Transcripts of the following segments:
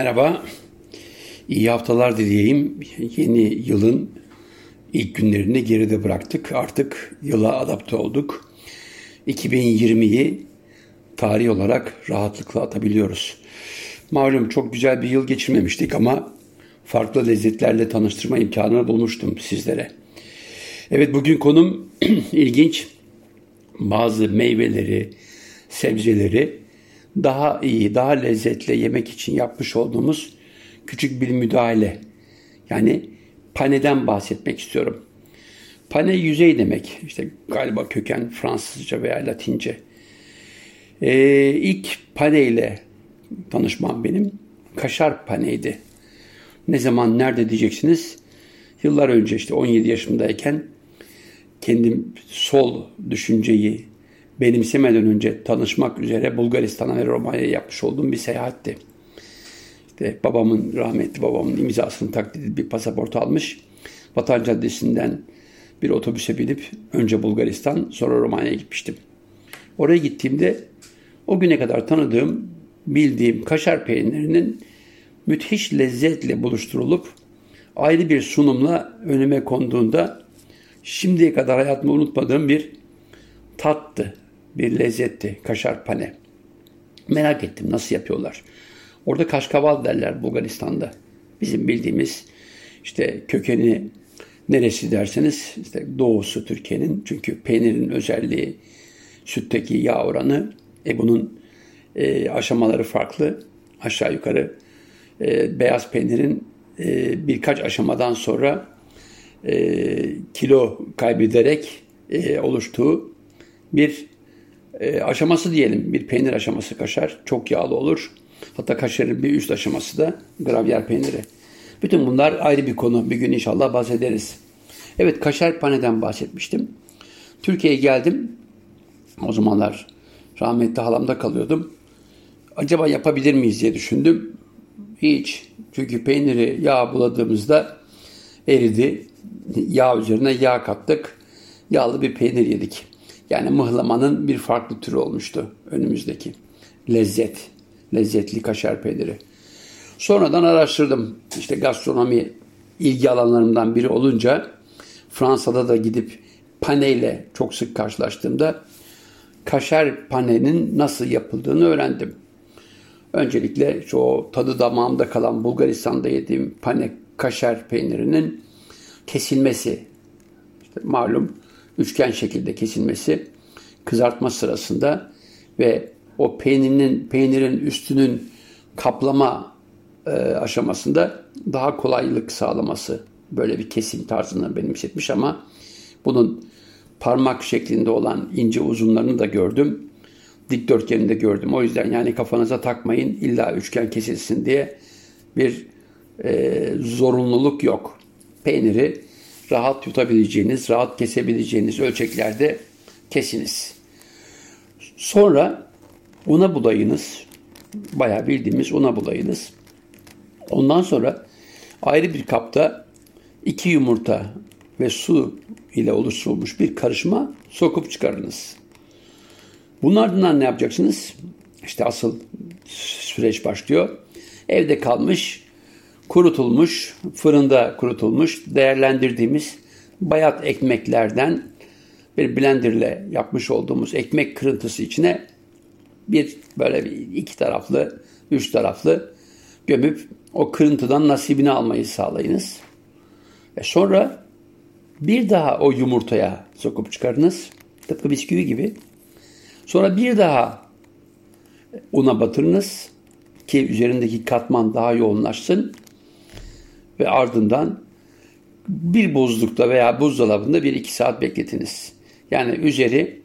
Merhaba, iyi haftalar dileyeyim. Yeni yılın ilk günlerini geride bıraktık. Artık yıla adapte olduk. 2020'yi tarih olarak rahatlıkla atabiliyoruz. Malum çok güzel bir yıl geçirmemiştik ama farklı lezzetlerle tanıştırma imkanını bulmuştum sizlere. Evet bugün konum ilginç. Bazı meyveleri, sebzeleri daha iyi, daha lezzetli yemek için yapmış olduğumuz küçük bir müdahale. Yani paneden bahsetmek istiyorum. Pane yüzey demek. İşte galiba köken Fransızca veya Latince. Ee, ilk pane ile tanışmam benim kaşar paneydi. Ne zaman nerede diyeceksiniz? Yıllar önce işte 17 yaşımdayken kendim sol düşünceyi benimsemeden önce tanışmak üzere Bulgaristan'a ve Romanya'ya yapmış olduğum bir seyahatti. İşte babamın, rahmetli babamın imzasını taklit bir pasaport almış. Vatan Caddesi'nden bir otobüse binip önce Bulgaristan sonra Romanya'ya gitmiştim. Oraya gittiğimde o güne kadar tanıdığım, bildiğim kaşar peynirinin müthiş lezzetle buluşturulup ayrı bir sunumla önüme konduğunda şimdiye kadar hayatımda unutmadığım bir tattı, bir lezzetti kaşar pane. Merak ettim nasıl yapıyorlar. Orada kaşkaval derler Bulgaristan'da. Bizim bildiğimiz işte kökeni neresi derseniz işte doğusu Türkiye'nin. Çünkü peynirin özelliği sütteki yağ oranı. E bunun e, aşamaları farklı. Aşağı yukarı e, beyaz peynirin e, birkaç aşamadan sonra e, kilo kaybederek e, oluştuğu bir e, aşaması diyelim. Bir peynir aşaması kaşar. Çok yağlı olur. Hatta kaşarın bir üst aşaması da gravyer peyniri. Bütün bunlar ayrı bir konu. Bir gün inşallah bahsederiz. Evet kaşar paneden bahsetmiştim. Türkiye'ye geldim. O zamanlar rahmetli halamda kalıyordum. Acaba yapabilir miyiz diye düşündüm. Hiç. Çünkü peyniri yağ buladığımızda eridi. Yağ üzerine yağ kattık. Yağlı bir peynir yedik. Yani mıhlamanın bir farklı türü olmuştu önümüzdeki. Lezzet. Lezzetli kaşar peyniri. Sonradan araştırdım. İşte gastronomi ilgi alanlarımdan biri olunca Fransa'da da gidip paneyle çok sık karşılaştığımda kaşar panenin nasıl yapıldığını öğrendim. Öncelikle şu tadı damağımda kalan Bulgaristan'da yediğim pane kaşar peynirinin kesilmesi. İşte malum üçgen şekilde kesilmesi kızartma sırasında ve o peynirin peynirin üstünün kaplama e, aşamasında daha kolaylık sağlaması böyle bir kesim tarzını benimsetmiş ama bunun parmak şeklinde olan ince uzunlarını da gördüm. Dikdörtgenini de gördüm. O yüzden yani kafanıza takmayın illa üçgen kesilsin diye bir e, zorunluluk yok. Peyniri rahat yutabileceğiniz, rahat kesebileceğiniz ölçeklerde kesiniz. Sonra una bulayınız. Bayağı bildiğimiz una bulayınız. Ondan sonra ayrı bir kapta iki yumurta ve su ile oluşturulmuş bir karışma sokup çıkarınız. Bunun ne yapacaksınız? İşte asıl süreç başlıyor. Evde kalmış, kurutulmuş, fırında kurutulmuş, değerlendirdiğimiz bayat ekmeklerden bir blenderle yapmış olduğumuz ekmek kırıntısı içine bir böyle bir iki taraflı, üç taraflı gömüp o kırıntıdan nasibini almayı sağlayınız. Ve sonra bir daha o yumurtaya sokup çıkarınız. Tıpkı bisküvi gibi. Sonra bir daha una batırınız ki üzerindeki katman daha yoğunlaşsın ve ardından bir buzlukta veya buzdolabında bir iki saat bekletiniz. Yani üzeri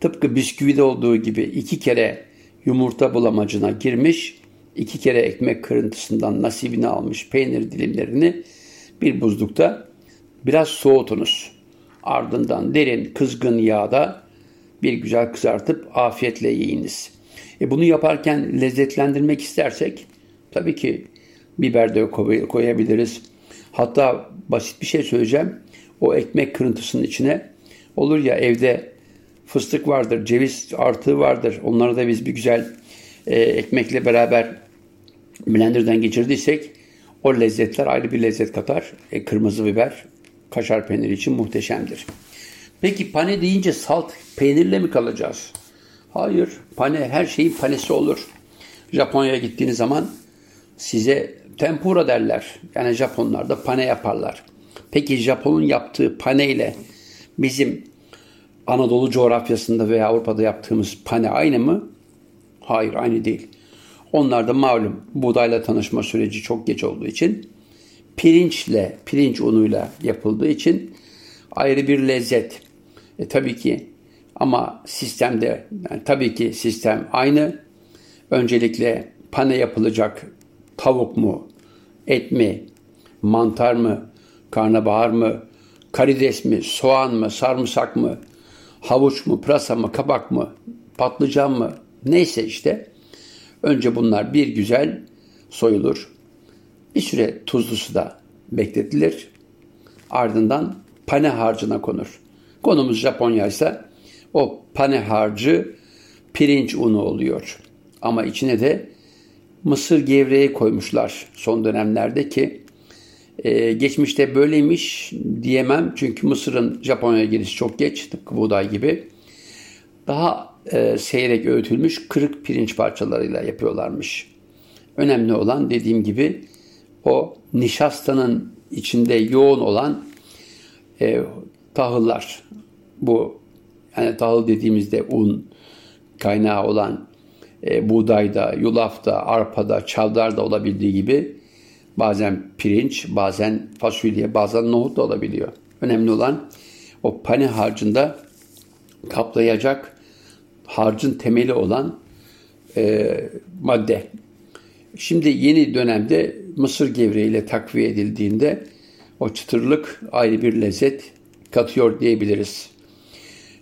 tıpkı bisküvide olduğu gibi iki kere yumurta bulamacına girmiş, iki kere ekmek kırıntısından nasibini almış peynir dilimlerini bir buzlukta biraz soğutunuz. Ardından derin kızgın yağda bir güzel kızartıp afiyetle yiyiniz. E bunu yaparken lezzetlendirmek istersek tabii ki biber de koyabiliriz. Hatta basit bir şey söyleyeceğim. O ekmek kırıntısının içine olur ya evde fıstık vardır, ceviz artığı vardır. Onları da biz bir güzel e, ekmekle beraber blenderdan geçirdiysek o lezzetler ayrı bir lezzet katar. E, kırmızı biber kaşar peyniri için muhteşemdir. Peki pane deyince salt peynirle mi kalacağız? Hayır. Pane her şeyin panesi olur. Japonya'ya gittiğiniz zaman size tempura derler. Yani Japonlar da pane yaparlar. Peki Japon'un yaptığı pane ile bizim Anadolu coğrafyasında veya Avrupa'da yaptığımız pane aynı mı? Hayır aynı değil. Onlar da malum buğdayla tanışma süreci çok geç olduğu için pirinçle, pirinç unuyla yapıldığı için ayrı bir lezzet. E, tabii ki ama sistemde yani tabii ki sistem aynı. Öncelikle pane yapılacak tavuk mu, et mi, mantar mı, karnabahar mı, karides mi, soğan mı, sarımsak mı, havuç mu, pırasa mı, kabak mı, patlıcan mı neyse işte önce bunlar bir güzel soyulur. Bir süre tuzlu suda bekletilir. Ardından pane harcına konur. Konumuz Japonya ise o pane harcı pirinç unu oluyor. Ama içine de mısır gevreği koymuşlar son dönemlerde ki e, geçmişte böyleymiş diyemem. Çünkü mısırın Japonya'ya girişi çok geç tıpkı buğday gibi. Daha e, seyrek öğütülmüş kırık pirinç parçalarıyla yapıyorlarmış. Önemli olan dediğim gibi o nişastanın içinde yoğun olan e, tahıllar. Bu yani tahıl dediğimizde un kaynağı olan e, buğdayda, yulafta, arpada, çavdarda olabildiği gibi bazen pirinç, bazen fasulye, bazen nohut da olabiliyor. Önemli olan o pane harcında kaplayacak harcın temeli olan e, madde. Şimdi yeni dönemde mısır gevreğiyle takviye edildiğinde o çıtırlık ayrı bir lezzet katıyor diyebiliriz.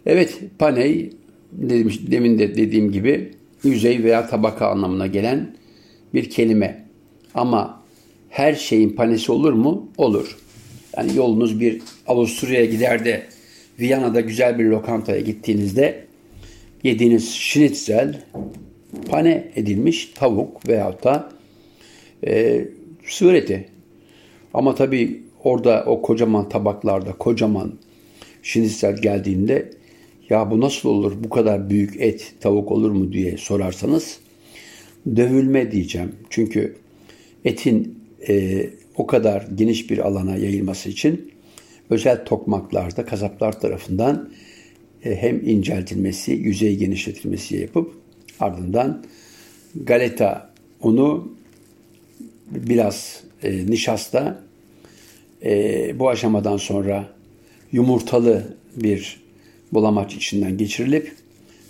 Evet, paney demiş, demin de dediğim gibi yüzey veya tabaka anlamına gelen bir kelime. Ama her şeyin panesi olur mu? Olur. Yani yolunuz bir Avusturya'ya gider de Viyana'da güzel bir lokantaya gittiğinizde yediğiniz schnitzel pane edilmiş tavuk veyahut da e, sığır eti. Ama tabii orada o kocaman tabaklarda kocaman schnitzel geldiğinde ya bu nasıl olur bu kadar büyük et tavuk olur mu diye sorarsanız dövülme diyeceğim. Çünkü etin e, o kadar geniş bir alana yayılması için özel tokmaklarda kasaplar tarafından e, hem inceltilmesi, yüzey genişletilmesi yapıp ardından galeta unu biraz e, nişasta e, bu aşamadan sonra yumurtalı bir bulamaç içinden geçirilip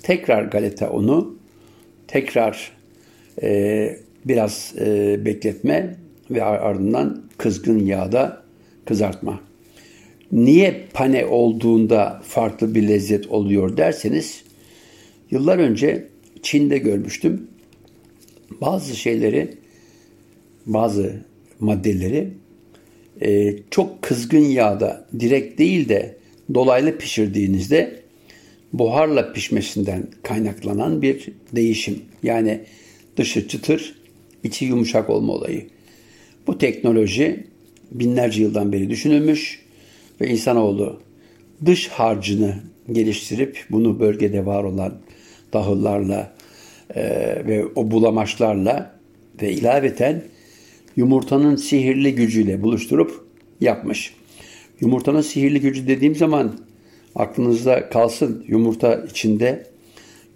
tekrar galeta unu tekrar e, biraz e, bekletme ve ardından kızgın yağda kızartma. Niye pane olduğunda farklı bir lezzet oluyor derseniz yıllar önce Çin'de görmüştüm. Bazı şeyleri bazı maddeleri e, çok kızgın yağda direkt değil de dolaylı pişirdiğinizde buharla pişmesinden kaynaklanan bir değişim. Yani dışı çıtır, içi yumuşak olma olayı. Bu teknoloji binlerce yıldan beri düşünülmüş ve insanoğlu dış harcını geliştirip bunu bölgede var olan tahıllarla e, ve o bulamaçlarla ve ilaveten yumurtanın sihirli gücüyle buluşturup yapmış. Yumurtanın sihirli gücü dediğim zaman aklınızda kalsın yumurta içinde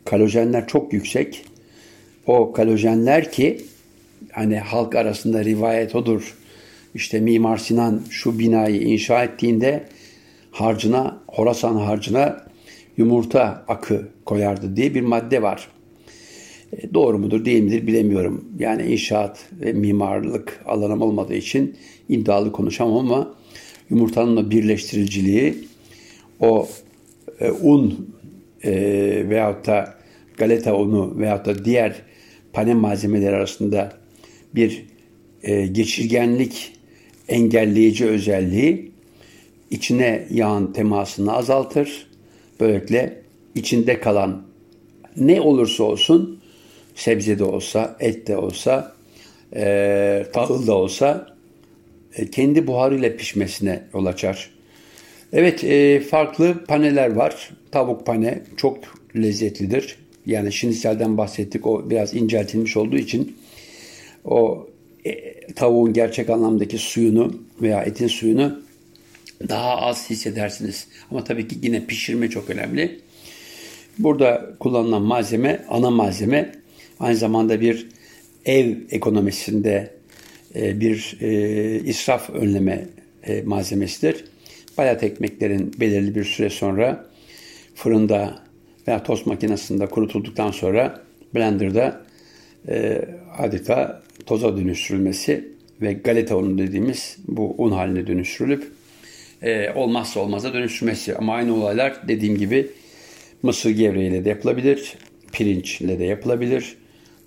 kalojenler çok yüksek. O kalojenler ki hani halk arasında rivayet odur. İşte Mimar Sinan şu binayı inşa ettiğinde harcına, Horasan harcına yumurta akı koyardı diye bir madde var. E, doğru mudur değil midir bilemiyorum. Yani inşaat ve mimarlık alanım olmadığı için iddialı konuşamam ama yumurtanın birleştiriciliği o e, un e, veyahut da galeta unu veyahut da diğer pane malzemeleri arasında bir e, geçirgenlik engelleyici özelliği içine yağın temasını azaltır. Böylelikle içinde kalan ne olursa olsun sebze de olsa, et de olsa e, tahıl da olsa kendi buharıyla pişmesine yol açar. Evet e, farklı paneler var. Tavuk pane çok lezzetlidir. Yani şiniselden bahsettik. O biraz inceltilmiş olduğu için o e, tavuğun gerçek anlamdaki suyunu veya etin suyunu daha az hissedersiniz. Ama tabii ki yine pişirme çok önemli. Burada kullanılan malzeme, ana malzeme aynı zamanda bir ev ekonomisinde e, bir e, israf önleme e, malzemesidir. Bayat ekmeklerin belirli bir süre sonra fırında veya tost makinesinde kurutulduktan sonra blenderda adeta toza dönüştürülmesi ve galeta unu dediğimiz bu un haline dönüştürülüp olmazsa olmaza dönüştürmesi. Ama aynı olaylar dediğim gibi mısır gevreğiyle de yapılabilir, pirinçle de yapılabilir,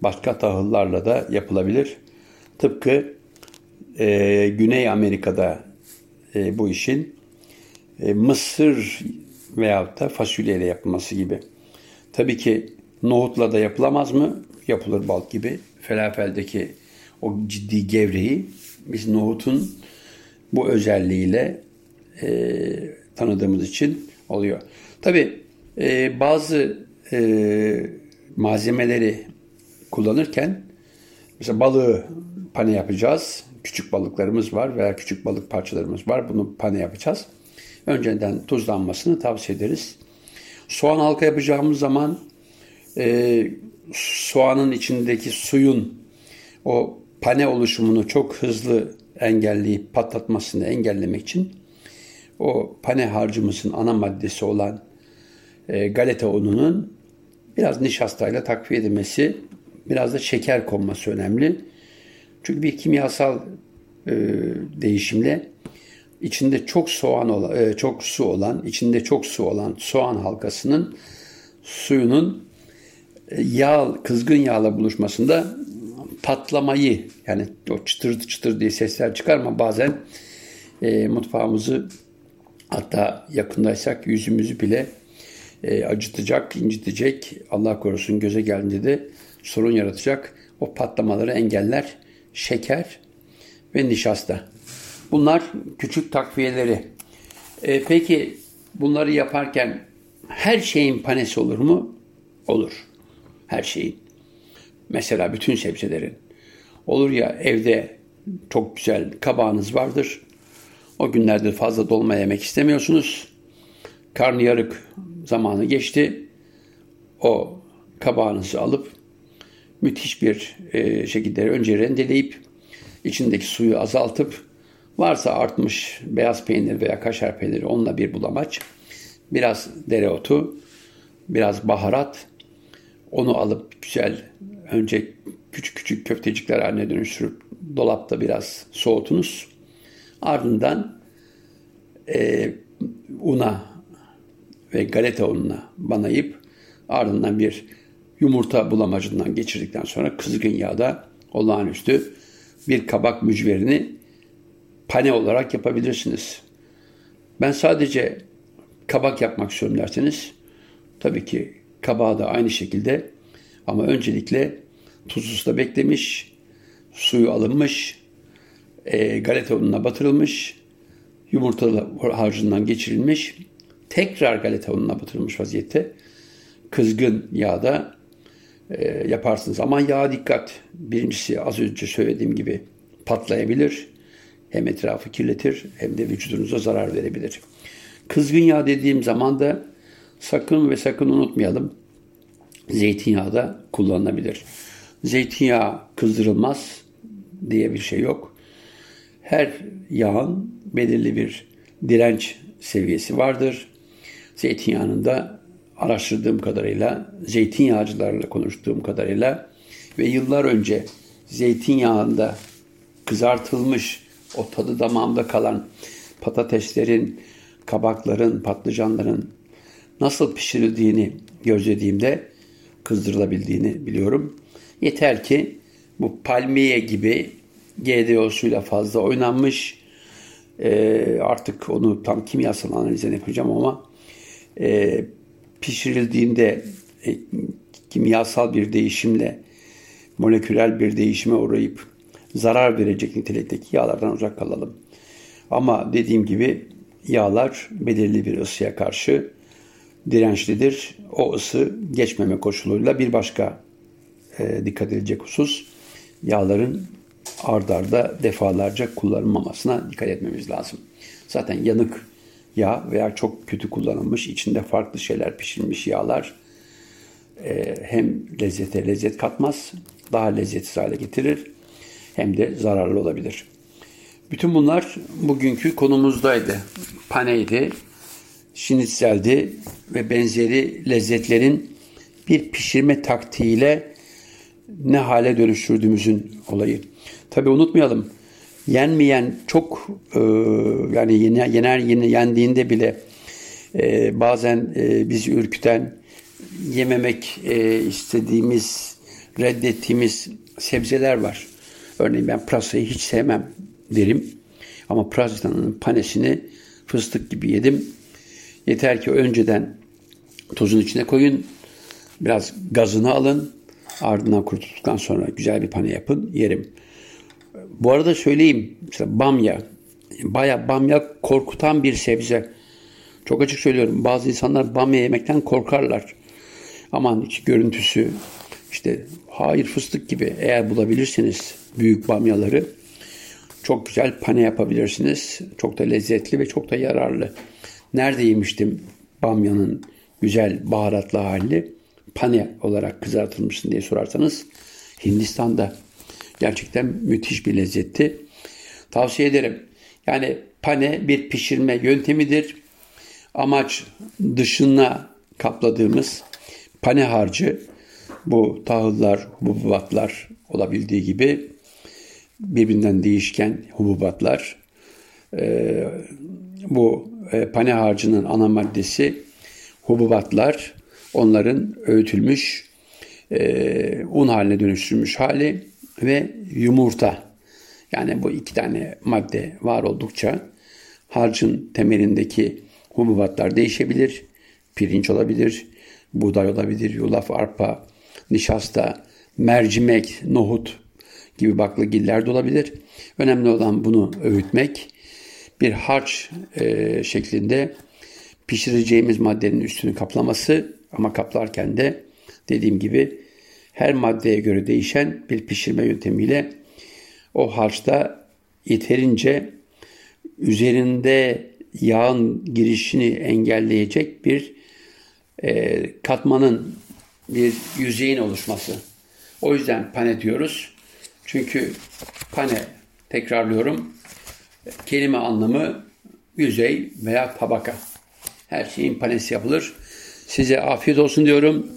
başka tahıllarla da yapılabilir. Tıpkı e, Güney Amerika'da e, bu işin e, mısır veyahut da fasulyeyle yapılması gibi. Tabii ki nohutla da yapılamaz mı? Yapılır bal gibi. Felafeldeki o ciddi gevreği biz nohutun bu özelliğiyle e, tanıdığımız için oluyor. Tabii e, bazı e, malzemeleri kullanırken mesela balığı pane yapacağız. Küçük balıklarımız var veya küçük balık parçalarımız var. Bunu pane yapacağız. Önceden tuzlanmasını tavsiye ederiz. Soğan halka yapacağımız zaman e, soğanın içindeki suyun o pane oluşumunu çok hızlı engelleyip patlatmasını engellemek için o pane harcımızın ana maddesi olan e, galeta ununun biraz nişastayla takviye edilmesi, biraz da şeker konması önemli. Çünkü bir kimyasal e, değişimle içinde çok soğan olan, e, çok su olan, içinde çok su olan soğan halkasının suyunun e, yağ, kızgın yağla buluşmasında patlamayı yani o çıtır çıtır diye sesler çıkarma bazen e, mutfağımızı hatta yakındaysak yüzümüzü bile e, acıtacak, incitecek, Allah korusun göze geldiğinde de sorun yaratacak. O patlamaları engeller şeker ve nişasta. Bunlar küçük takviyeleri. E, peki bunları yaparken her şeyin panesi olur mu? Olur. Her şeyin. Mesela bütün sebzelerin. Olur ya evde çok güzel kabağınız vardır. O günlerde fazla dolma yemek istemiyorsunuz. Karnıyarık zamanı geçti. O kabağınızı alıp müthiş bir e, şekilde önce rendeleyip içindeki suyu azaltıp varsa artmış beyaz peynir veya kaşar peyniri onunla bir bulamaç biraz dereotu biraz baharat onu alıp güzel önce küçük küçük köftecikler haline dönüştürüp dolapta biraz soğutunuz. Ardından e, una ve galeta ununa banayıp ardından bir yumurta bulamacından geçirdikten sonra kızgın yağda olağanüstü bir kabak mücverini pane olarak yapabilirsiniz. Ben sadece kabak yapmak istiyorum derseniz tabii ki kabağı da aynı şekilde ama öncelikle tuzlu beklemiş, suyu alınmış, e, galeta ununa batırılmış, yumurta harcından geçirilmiş, tekrar galeta ununa batırılmış vaziyette kızgın yağda e, yaparsınız. Ama yağ dikkat. Birincisi az önce söylediğim gibi patlayabilir. Hem etrafı kirletir hem de vücudunuza zarar verebilir. Kızgın yağ dediğim zaman da sakın ve sakın unutmayalım. Zeytinyağı da kullanılabilir. Zeytinyağı kızdırılmaz diye bir şey yok. Her yağın belirli bir direnç seviyesi vardır. Zeytinyağının da araştırdığım kadarıyla, zeytinyağcılarla konuştuğum kadarıyla ve yıllar önce zeytinyağında kızartılmış o tadı damağımda kalan patateslerin, kabakların, patlıcanların nasıl pişirildiğini gözlediğimde kızdırılabildiğini biliyorum. Yeter ki bu palmiye gibi GDO'suyla fazla oynanmış. E, artık onu tam kimyasal analizini yapacağım ama e, pişirildiğinde e, kimyasal bir değişimle moleküler bir değişime uğrayıp zarar verecek nitelikteki yağlardan uzak kalalım. Ama dediğim gibi yağlar belirli bir ısıya karşı dirençlidir. O ısı geçmeme koşuluyla bir başka e, dikkat edilecek husus yağların ardarda defalarca kullanılmamasına dikkat etmemiz lazım. Zaten yanık yağ veya çok kötü kullanılmış, içinde farklı şeyler pişirilmiş yağlar e, hem lezzete lezzet katmaz, daha lezzetsiz hale getirir hem de zararlı olabilir. Bütün bunlar bugünkü konumuzdaydı. Paneydi, şinitzeldi ve benzeri lezzetlerin bir pişirme taktiğiyle ne hale dönüştürdüğümüzün olayı. Tabi unutmayalım yenmeyen çok e, yani yener, yener yendiğinde bile e, bazen e, bizi ürküten yememek e, istediğimiz reddettiğimiz sebzeler var. Örneğin ben pırasayı hiç sevmem derim. Ama pırasanın panesini fıstık gibi yedim. Yeter ki önceden tozun içine koyun. Biraz gazını alın. Ardından kurtulduktan sonra güzel bir pane yapın. Yerim. Bu arada söyleyeyim. Mesela bamya. Baya bamya korkutan bir sebze. Çok açık söylüyorum. Bazı insanlar bamya yemekten korkarlar. Aman hiç görüntüsü işte hayır fıstık gibi eğer bulabilirsiniz büyük bamyaları çok güzel pane yapabilirsiniz. Çok da lezzetli ve çok da yararlı. Nerede yemiştim bamyanın güzel baharatlı hali? Pane olarak kızartılmışsın diye sorarsanız Hindistan'da gerçekten müthiş bir lezzetti. Tavsiye ederim. Yani pane bir pişirme yöntemidir. Amaç dışına kapladığımız pane harcı bu tahıllar, hububatlar olabildiği gibi birbirinden değişken hububatlar. E, bu e, pane harcının ana maddesi hububatlar, onların öğütülmüş, e, un haline dönüştürülmüş hali ve yumurta. Yani bu iki tane madde var oldukça harcın temelindeki hububatlar değişebilir. Pirinç olabilir, buğday olabilir, yulaf, arpa, nişasta, mercimek, nohut gibi baklagiller de olabilir. Önemli olan bunu öğütmek. Bir harç e, şeklinde pişireceğimiz maddenin üstünü kaplaması ama kaplarken de dediğim gibi her maddeye göre değişen bir pişirme yöntemiyle o harçta yeterince üzerinde yağın girişini engelleyecek bir e, katmanın bir yüzeyin oluşması. O yüzden pane diyoruz. Çünkü pane tekrarlıyorum kelime anlamı yüzey veya tabaka. Her şeyin panesi yapılır. Size afiyet olsun diyorum.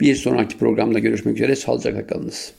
Bir sonraki programda görüşmek üzere. Sağlıcakla kalınız.